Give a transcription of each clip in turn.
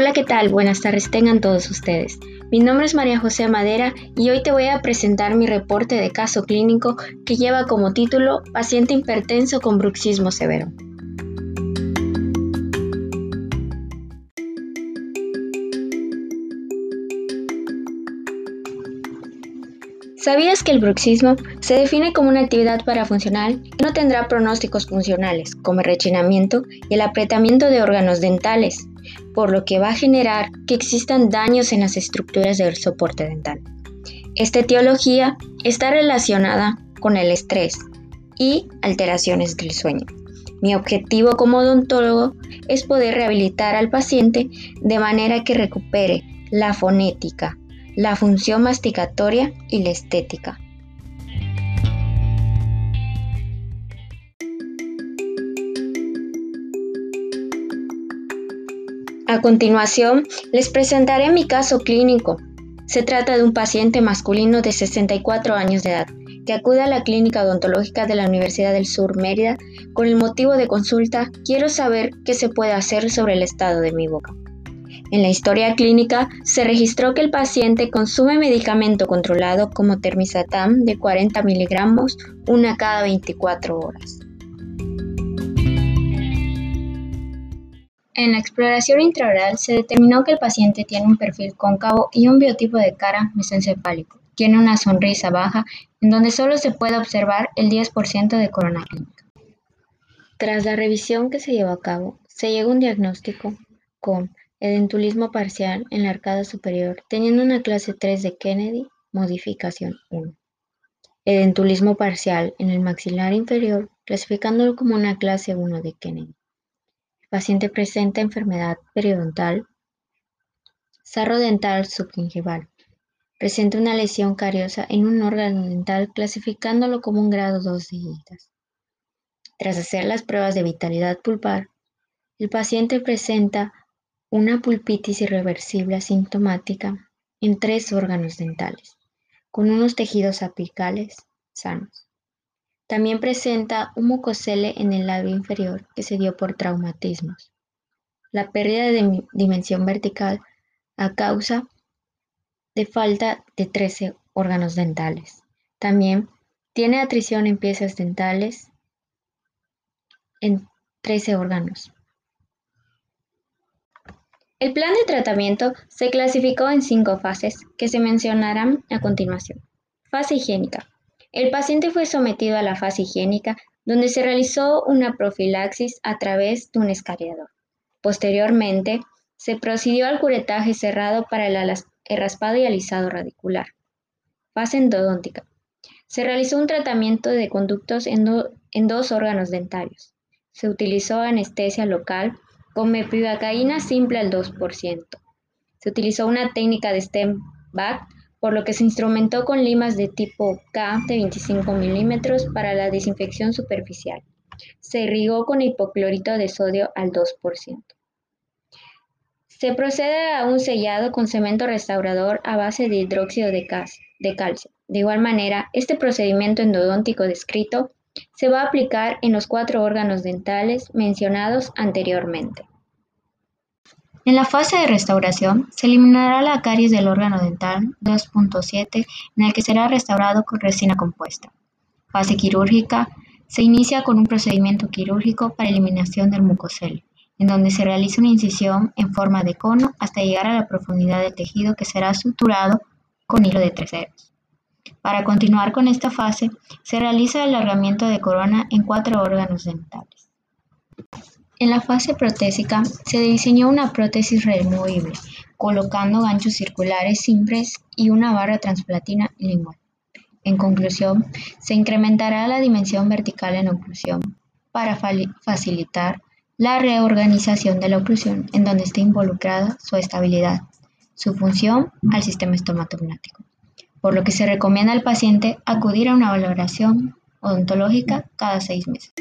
Hola, ¿qué tal? Buenas tardes tengan todos ustedes. Mi nombre es María José Madera y hoy te voy a presentar mi reporte de caso clínico que lleva como título Paciente hipertenso con bruxismo severo. ¿Sabías que el bruxismo se define como una actividad parafuncional que no tendrá pronósticos funcionales, como el rechinamiento y el apretamiento de órganos dentales, por lo que va a generar que existan daños en las estructuras del soporte dental? Esta etiología está relacionada con el estrés y alteraciones del sueño. Mi objetivo como odontólogo es poder rehabilitar al paciente de manera que recupere la fonética, la función masticatoria y la estética. A continuación, les presentaré mi caso clínico. Se trata de un paciente masculino de 64 años de edad que acude a la clínica odontológica de la Universidad del Sur Mérida con el motivo de consulta Quiero saber qué se puede hacer sobre el estado de mi boca. En la historia clínica se registró que el paciente consume medicamento controlado como termisatam de 40 miligramos una cada 24 horas. En la exploración intraoral se determinó que el paciente tiene un perfil cóncavo y un biotipo de cara mesencefálico. Tiene una sonrisa baja en donde solo se puede observar el 10% de corona clínica. Tras la revisión que se llevó a cabo, se llegó a un diagnóstico con Edentulismo parcial en la arcada superior, teniendo una clase 3 de Kennedy, modificación 1. Edentulismo parcial en el maxilar inferior, clasificándolo como una clase 1 de Kennedy. Paciente presenta enfermedad periodontal, sarro dental subgingival. Presenta una lesión cariosa en un órgano dental, clasificándolo como un grado 2 de heridas. Tras hacer las pruebas de vitalidad pulpar, el paciente presenta una pulpitis irreversible asintomática en tres órganos dentales, con unos tejidos apicales sanos. También presenta un mucosele en el labio inferior que se dio por traumatismos. La pérdida de dimensión vertical a causa de falta de 13 órganos dentales. También tiene atrición en piezas dentales en 13 órganos. El plan de tratamiento se clasificó en cinco fases, que se mencionarán a continuación. Fase higiénica. El paciente fue sometido a la fase higiénica, donde se realizó una profilaxis a través de un escariador. Posteriormente, se procedió al curetaje cerrado para el, raspado y alisado radicular. Fase endodóntica. Se realizó un tratamiento de conductos en, dos órganos dentarios. Se utilizó anestesia local con mepivacaína simple al 2%. Se utilizó una técnica de stem back, por lo que se instrumentó con limas de tipo K de 25 milímetros para la desinfección superficial. Se irrigó con hipoclorito de sodio al 2%. Se procede a un sellado con cemento restaurador a base de hidróxido de, de calcio. De igual manera, este procedimiento endodóntico descrito se va a aplicar en los cuatro órganos dentales mencionados anteriormente. En la fase de restauración, se eliminará la caries del órgano dental 2.7 en el que será restaurado con resina compuesta. Fase quirúrgica, se inicia con un procedimiento quirúrgico para eliminación del mucosel, en donde se realiza una incisión en forma de cono hasta llegar a la profundidad del tejido que será suturado con hilo de tres ceros. Para continuar con esta fase, se realiza el alargamiento de corona en cuatro órganos dentales. En la fase protésica, se diseñó una prótesis removible, colocando ganchos circulares simples y una barra transplatina lingual. En conclusión, se incrementará la dimensión vertical en oclusión para facilitar la reorganización de la oclusión en donde esté involucrada su estabilidad, su función al sistema estomatognático por lo que se recomienda al paciente acudir a una valoración odontológica cada seis meses.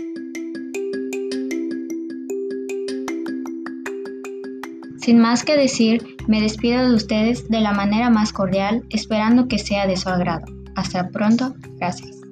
Sin más que decir, me despido de ustedes de la manera más cordial, esperando que sea de su agrado. Hasta pronto, gracias.